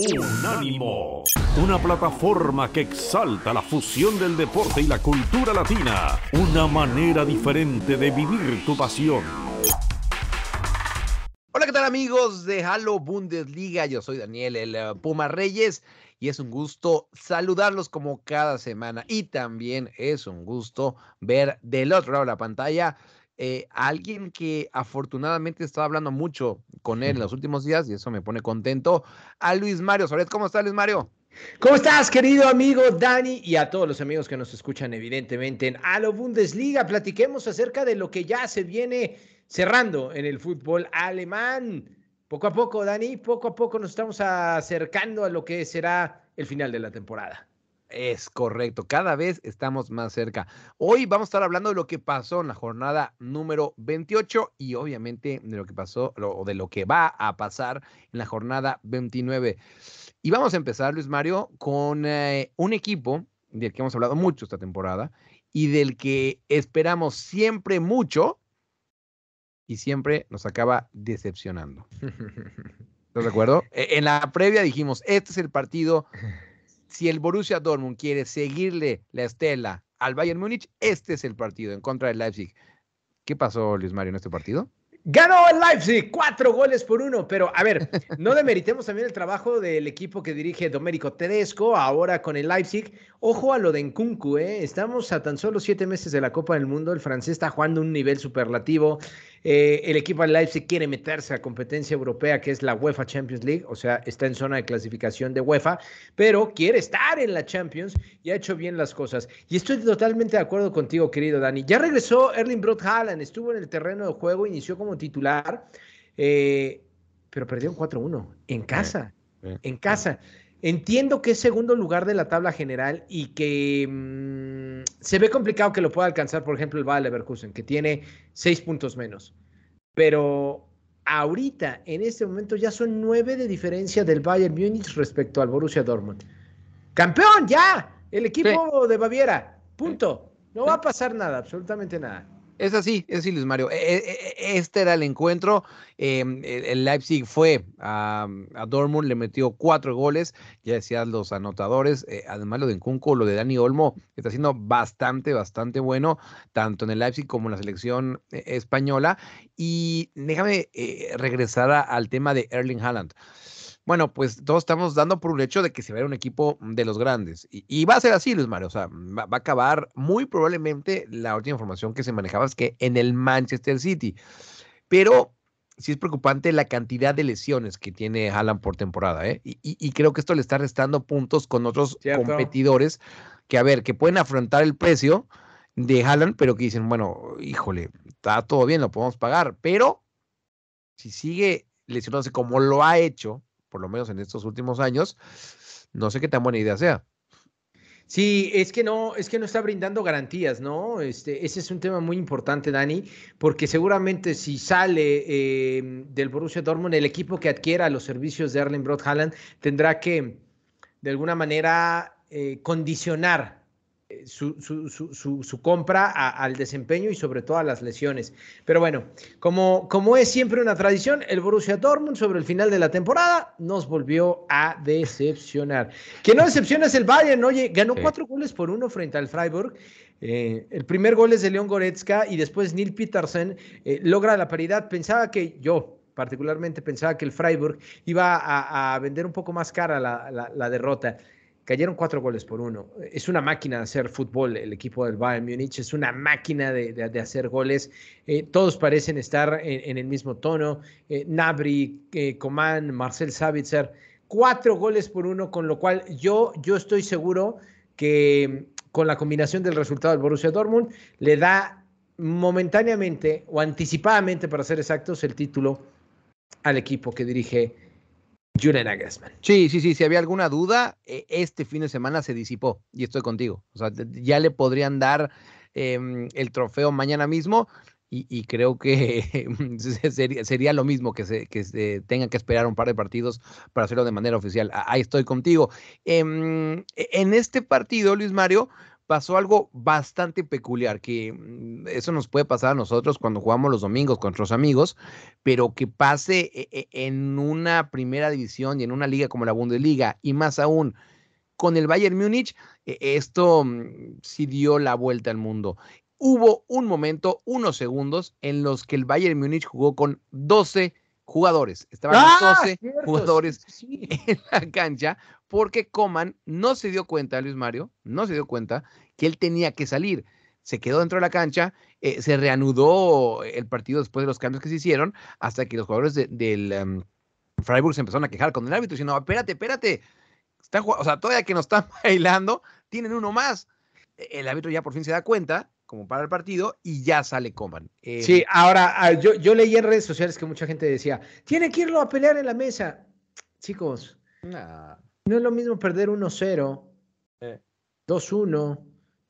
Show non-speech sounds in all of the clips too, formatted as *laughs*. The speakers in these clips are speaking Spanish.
Unánimo, una plataforma que exalta la fusión del deporte y la cultura latina, una manera diferente de vivir tu pasión. Hola, ¿qué tal amigos de Halo Bundesliga? Yo soy Daniel el eh, Puma Reyes y es un gusto saludarlos como cada semana y también es un gusto ver del otro lado de la pantalla eh, alguien que afortunadamente estaba hablando mucho con él en los últimos días y eso me pone contento, a Luis Mario Soret. ¿Cómo está Luis Mario? ¿Cómo estás, querido amigo Dani? Y a todos los amigos que nos escuchan, evidentemente, en Halo Bundesliga. Platiquemos acerca de lo que ya se viene cerrando en el fútbol alemán. Poco a poco, Dani, poco a poco nos estamos acercando a lo que será el final de la temporada. Es correcto, cada vez estamos más cerca. Hoy vamos a estar hablando de lo que pasó en la jornada número 28 y obviamente de lo que pasó o de lo que va a pasar en la jornada 29. Y vamos a empezar, Luis Mario, con eh, un equipo del que hemos hablado mucho esta temporada y del que esperamos siempre mucho y siempre nos acaba decepcionando. *laughs* ¿Estás de acuerdo? E, en la previa dijimos, este es el partido si el Borussia Dortmund quiere seguirle la estela al Bayern Múnich, este es el partido en contra del Leipzig. ¿Qué pasó, Luis Mario, en este partido? Ganó el Leipzig, cuatro goles por uno, pero a ver, *laughs* no demeritemos también el trabajo del equipo que dirige Domérico Tedesco, ahora con el Leipzig. Ojo a lo de Nkunku, ¿eh? estamos a tan solo siete meses de la Copa del Mundo, el francés está jugando un nivel superlativo, eh, el equipo del Leipzig quiere meterse a competencia europea que es la UEFA Champions League, o sea, está en zona de clasificación de UEFA, pero quiere estar en la Champions y ha hecho bien las cosas. Y estoy totalmente de acuerdo contigo, querido Dani. Ya regresó Erling Brot Haaland, estuvo en el terreno de juego, inició como titular, eh, pero perdió 4-1 en casa, en casa. Entiendo que es segundo lugar de la tabla general y que mm, se ve complicado que lo pueda alcanzar, por ejemplo, el Bayer Leverkusen, que tiene seis puntos menos. Pero ahorita, en este momento, ya son nueve de diferencia del Bayern Múnich respecto al Borussia Dortmund. ¡Campeón! ¡Ya! El equipo de Baviera. Punto. No va a pasar nada, absolutamente nada. Es así, es así, Luis Mario. E, e, e, este era el encuentro. Em, el Leipzig fue a, Dortmund, le metió cuatro goles. Ya decías los anotadores. Eh, además, lo de Nkunku, lo de Dani Olmo, está siendo bastante, bastante bueno, tanto en el Leipzig como en la selección eh, española. Y déjame eh, regresar al tema de Erling Haaland. Bueno, pues todos estamos dando por un hecho de que se va a ver un equipo de los grandes. Y, va a ser así, Luis Mario. O sea, va, a acabar muy probablemente la última información que se manejaba es que en el Manchester City. Pero sí es preocupante la cantidad de lesiones que tiene Haaland por temporada. ¿eh? Y, creo que esto le está restando puntos con otros competidores que, a ver, que pueden afrontar el precio de Haaland, pero que dicen, bueno, híjole, está todo bien, lo podemos pagar. Pero si sigue lesionándose como lo ha hecho por lo menos en estos últimos años, no sé qué tan buena idea sea. Sí, es que no, es que no está brindando garantías, ¿no? Este, ese es un tema muy importante, Dani, porque seguramente si sale em, del Borussia Dortmund, el equipo que adquiera los servicios de Erling Brot Haaland tendrá que, de alguna manera, eh, condicionar su, su, compra al desempeño y sobre todo a las lesiones. Pero bueno, como, como es siempre una tradición, el Borussia Dortmund sobre el final de la temporada nos volvió a decepcionar. Que no decepciona es el Bayern, oye, ganó cuatro goles por uno frente al Freiburg. Eh, el primer gol es de León Goretzka y después Neil Petersen eh, logra la paridad. Pensaba que yo, particularmente pensaba que el Freiburg iba a, vender un poco más cara la, la derrota. Cayeron cuatro goles por uno. Es una máquina de hacer fútbol el equipo del Bayern Múnich, es una máquina de, hacer goles. Eh, todos parecen estar en, el mismo tono. Eh, Nabri, eh, Coman, Marcel Savitzer, cuatro goles por uno, con lo cual yo, yo estoy seguro que con la combinación del resultado del Borussia Dortmund le da momentáneamente o anticipadamente, para ser exactos, el título al equipo que dirige Julian Nagelsmann. Sí, sí, sí, si había alguna duda, e, este fin de semana se disipó y estoy contigo. O sea, ya le podrían dar em, el trofeo mañana mismo y, creo que *laughs* sería, lo mismo que se, que tengan que esperar un par de partidos para hacerlo de manera oficial. Ahí estoy contigo. Em, e, en este partido, Luis Mario, pasó algo bastante peculiar, que mm, eso nos puede pasar a nosotros cuando jugamos los domingos con nuestros amigos, pero que pase e, e, en una primera división y en una liga como la Bundesliga, y más aún con el Bayern Múnich, e, esto mm, sí dio la vuelta al mundo. Hubo un momento, unos segundos, en los que el Bayern Múnich jugó con 12 jugadores. Estaban ¡Ah, 12 jugadores *laughs* en la cancha porque Coman no se dio cuenta, Luis Mario, no se dio cuenta que él tenía que salir. Se quedó dentro de la cancha, eh, se reanudó el partido después de los cambios que se hicieron, hasta que los jugadores del em, Freiburg se empezaron a quejar con el árbitro, diciendo, espérate, espérate, está, o sea, todavía que nos están *laughs* bailando, tienen uno más. E, el árbitro ya por fin se da cuenta como para el partido y ya sale Coman. sí, em, ahora ah, yo, yo leí en redes sociales que mucha gente decía, tiene que irlo a pelear en la mesa. Chicos, no es lo mismo perder 1-0, 2-1,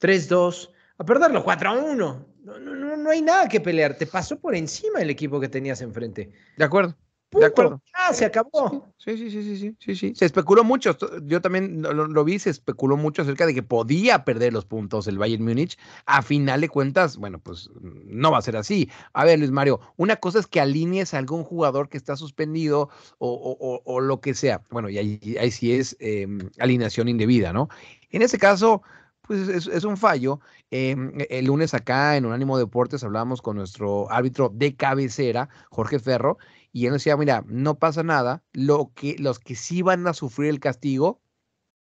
3-2, a perderlo 4-1. No, no, no hay nada que pelear. Te pasó por encima el equipo que tenías enfrente. De acuerdo. De acuerdo. Ah, se acabó. Sí, sí, sí, sí, sí, sí, Se especuló mucho. Yo también lo, vi, se especuló mucho acerca de que podía perder los puntos el Bayern Múnich. A final de cuentas, bueno, pues no va a ser así. A ver, Luis Mario, una cosa es que alinees a algún jugador que está suspendido o, lo que sea. Bueno, y ahí, sí es em, alineación indebida, ¿no? En ese caso, pues es, un fallo. Em, el lunes acá en Unánimo Deportes hablábamos con nuestro árbitro de cabecera, Jorge Ferro, y él decía, mira, no pasa nada, lo que, los que sí van a sufrir el castigo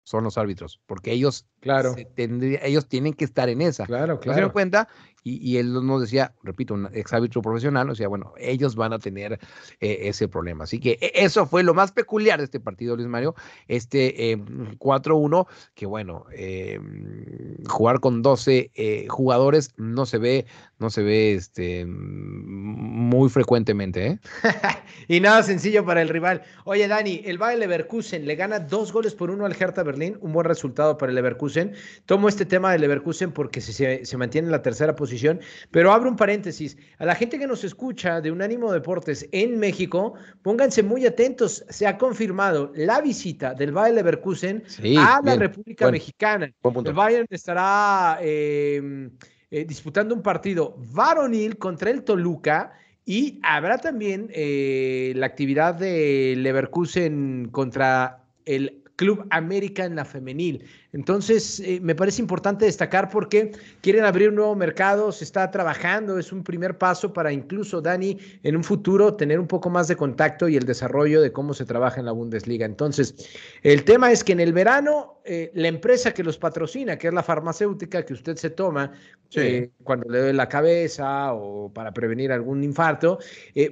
son los árbitros, porque ellos, claro. ellos tienen que estar en esa. Claro, claro. Se cuenta y, él nos decía, repito, un ex árbitro profesional, nos decía, bueno, ellos van a tener eh, ese problema. Así que e, eso fue lo más peculiar de este partido, Luis Mario, este 4-1, em, que bueno, em, jugar con 12 eh, jugadores no se ve, no se ve este, muy frecuentemente. ¿eh? *laughs* y nada sencillo para el rival. Oye, Dani, el Bayer Leverkusen le gana dos goles por uno al Hertha Berlín, un buen resultado para el Leverkusen. Tomo este tema del Leverkusen porque se, se mantiene en la tercera posición pero abro un paréntesis. A la gente que nos escucha de Unánimo Deportes en México, pónganse muy atentos. Se ha confirmado la visita del Bayern Leverkusen a la República Mexicana. El Bayern estará em, eh, disputando un partido varonil contra el Toluca. Y habrá también eh, la actividad de Leverkusen contra el Club América en la femenil. Entonces, eh, me parece importante destacar porque quieren abrir un nuevo mercado, se está trabajando, es un primer paso para incluso, Dani, en un futuro tener un poco más de contacto y el desarrollo de cómo se trabaja en la Bundesliga. Entonces, el tema es que en el verano, eh, la empresa que los patrocina, que es la farmacéutica que usted se toma eh, cuando le duele la cabeza o para prevenir algún infarto,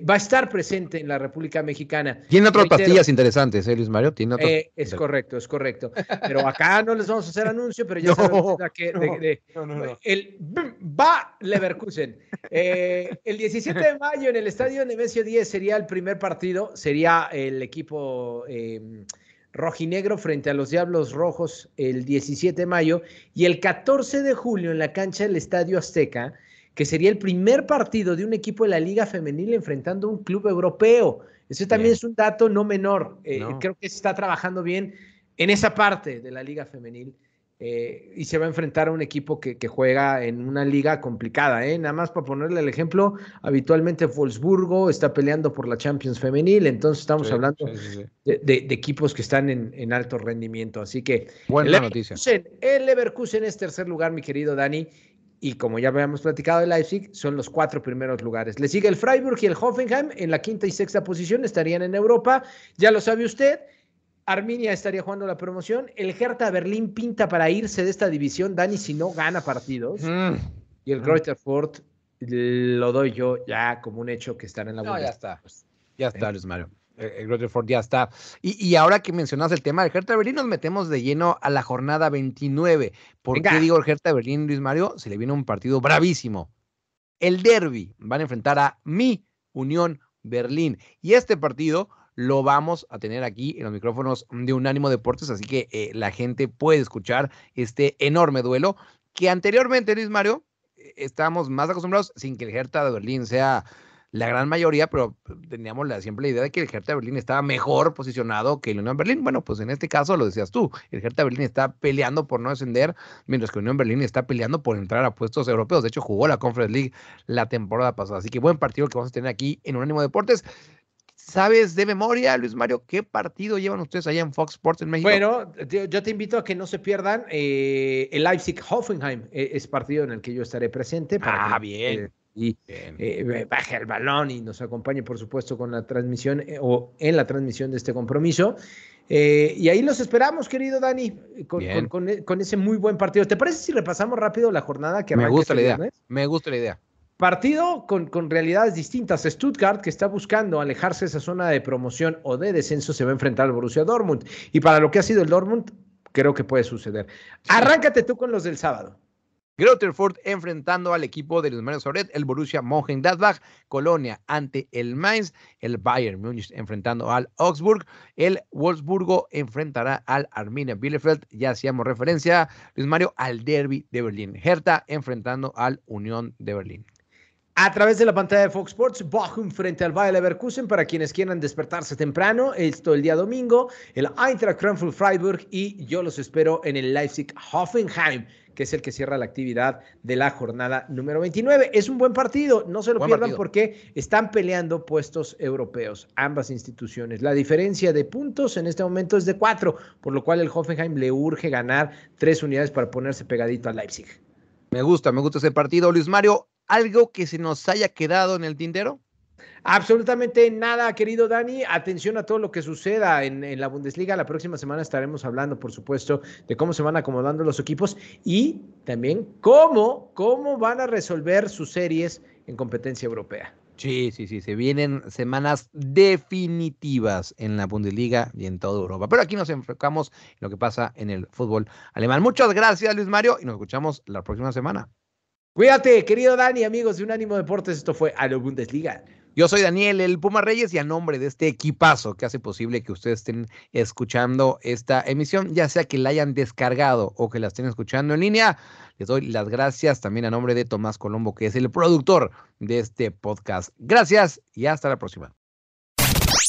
va a estar presente en la República Mexicana. Tiene otras pastillas interesantes, ¿eh, Luis Mario? Tiene es correcto, es correcto. Pero acá no les vamos a hacer anuncio, pero ya sabemos que el va Leverkusen. Eh, el 17 de mayo en el estadio Nemesio 10 sería el primer partido, sería el equipo em, rojinegro frente a los Diablos Rojos el 17 de mayo y el 14 de julio en la cancha del Estadio Azteca, que sería el primer partido de un equipo de la Liga Femenil enfrentando a un club europeo. Ese también es un dato no menor. Eh, creo que se está trabajando bien en esa parte de la liga femenil. Eh, y se va a enfrentar a un equipo que, juega en una liga complicada. ¿eh? Nada más para ponerle el ejemplo, habitualmente Wolfsburgo está peleando por la Champions femenil, entonces estamos hablando De, equipos que están en, alto rendimiento. Así que buena el noticia. el Leverkusen es tercer lugar, mi querido Dani. Y como ya habíamos platicado, el Leipzig son los cuatro primeros lugares. Le sigue el Freiburg y el Hoffenheim en la quinta y sexta posición, estarían en Europa. Ya lo sabe usted. Arminia estaría jugando la promoción. El Hertha Berlín pinta para irse de esta división, Dani, si no gana partidos. Mm. Y el Greuther Ford lo doy yo ya como un hecho que están en la no, ya está. Ya está, Luis Mario. El Greuther Ford ya está. Y, ahora que mencionas el tema del Hertha Berlín, nos metemos de lleno a la jornada 29. ¿Por qué digo el Hertha Berlín, Luis Mario? Se le viene un partido bravísimo. El Derby van a enfrentar a mi Unión Berlín. Y este partido lo vamos a tener aquí en los micrófonos de Unánimo Deportes, así que eh, la gente puede escuchar este enorme duelo que anteriormente, Luis Mario, eh, estábamos más acostumbrados sin que el Hertha de Berlín sea la gran mayoría, pero teníamos la, siempre la idea de que el Hertha Berlín estaba mejor posicionado que el Unión Berlín. Bueno, pues en este caso lo decías tú, el Hertha Berlín está peleando por no descender, mientras que Unión Berlín está peleando por entrar a puestos europeos. De hecho, jugó la Conference League la temporada pasada. Así que buen partido que vamos a tener aquí en Unánimo Deportes. ¿Sabes de memoria, Luis Mario, qué partido llevan ustedes allá en Fox Sports en México? Bueno, yo te invito a que no se pierdan eh, el Leipzig-Hoffenheim. Eh, es partido en el que yo estaré presente. ah, bien. Eh, y baje el balón y nos acompañe, por supuesto, con la transmisión o en la transmisión de este compromiso. y ahí los esperamos, querido Dani, con, ese muy buen partido. ¿Te parece si repasamos rápido la jornada que Me gusta este la idea. Me gusta la idea. Partido con, con, realidades distintas. Stuttgart, que está buscando alejarse de esa zona de promoción o de descenso, se va a enfrentar al Borussia Dortmund. Y para lo que ha sido el Dortmund, creo que puede suceder. Arráncate tú con los del sábado. Grotterford enfrentando al equipo de los Mario Soret, el Borussia Mönchengladbach, Colonia ante el Mainz, el Bayern Múnich enfrentando al Augsburg, el Wolfsburgo enfrentará al Arminia Bielefeld, ya hacíamos referencia, Luis Mario, al Derby de Berlín, Hertha enfrentando al Unión de Berlín a través de la pantalla de Fox Sports, Bochum frente al Bayer Leverkusen para quienes quieran despertarse temprano. Esto el día domingo, el Eintracht Frankfurt Freiburg y yo los espero en el Leipzig Hoffenheim, que es el que cierra la actividad de la jornada número 29. Es un buen partido, no se lo pierdan porque están peleando puestos europeos, ambas instituciones. La diferencia de puntos en este momento es de cuatro, por lo cual el Hoffenheim le urge ganar tres unidades para ponerse pegadito al Leipzig. Me gusta, me gusta ese partido. Luis Mario, ¿Algo que se nos haya quedado en el tintero? Absolutamente nada, querido Dani. Atención a todo lo que suceda en, la Bundesliga. La próxima semana estaremos hablando, por supuesto, de cómo se van acomodando los equipos y también cómo, cómo van a resolver sus series en competencia europea. Sí, sí, sí, se vienen semanas definitivas en la Bundesliga y en toda Europa. Pero aquí nos enfocamos en lo que pasa en el fútbol alemán. Muchas gracias, Luis Mario, y nos escuchamos la próxima semana. Cuídate, querido Dani, amigos de Unánimo Deportes. Esto fue a Bundesliga. Yo soy Daniel, el Puma Reyes, y a nombre de este equipazo que hace posible que ustedes estén escuchando esta emisión, ya sea que la hayan descargado o que la estén escuchando en línea, les doy las gracias también a nombre de Tomás Colombo, que es el productor de este podcast. Gracias y hasta la próxima.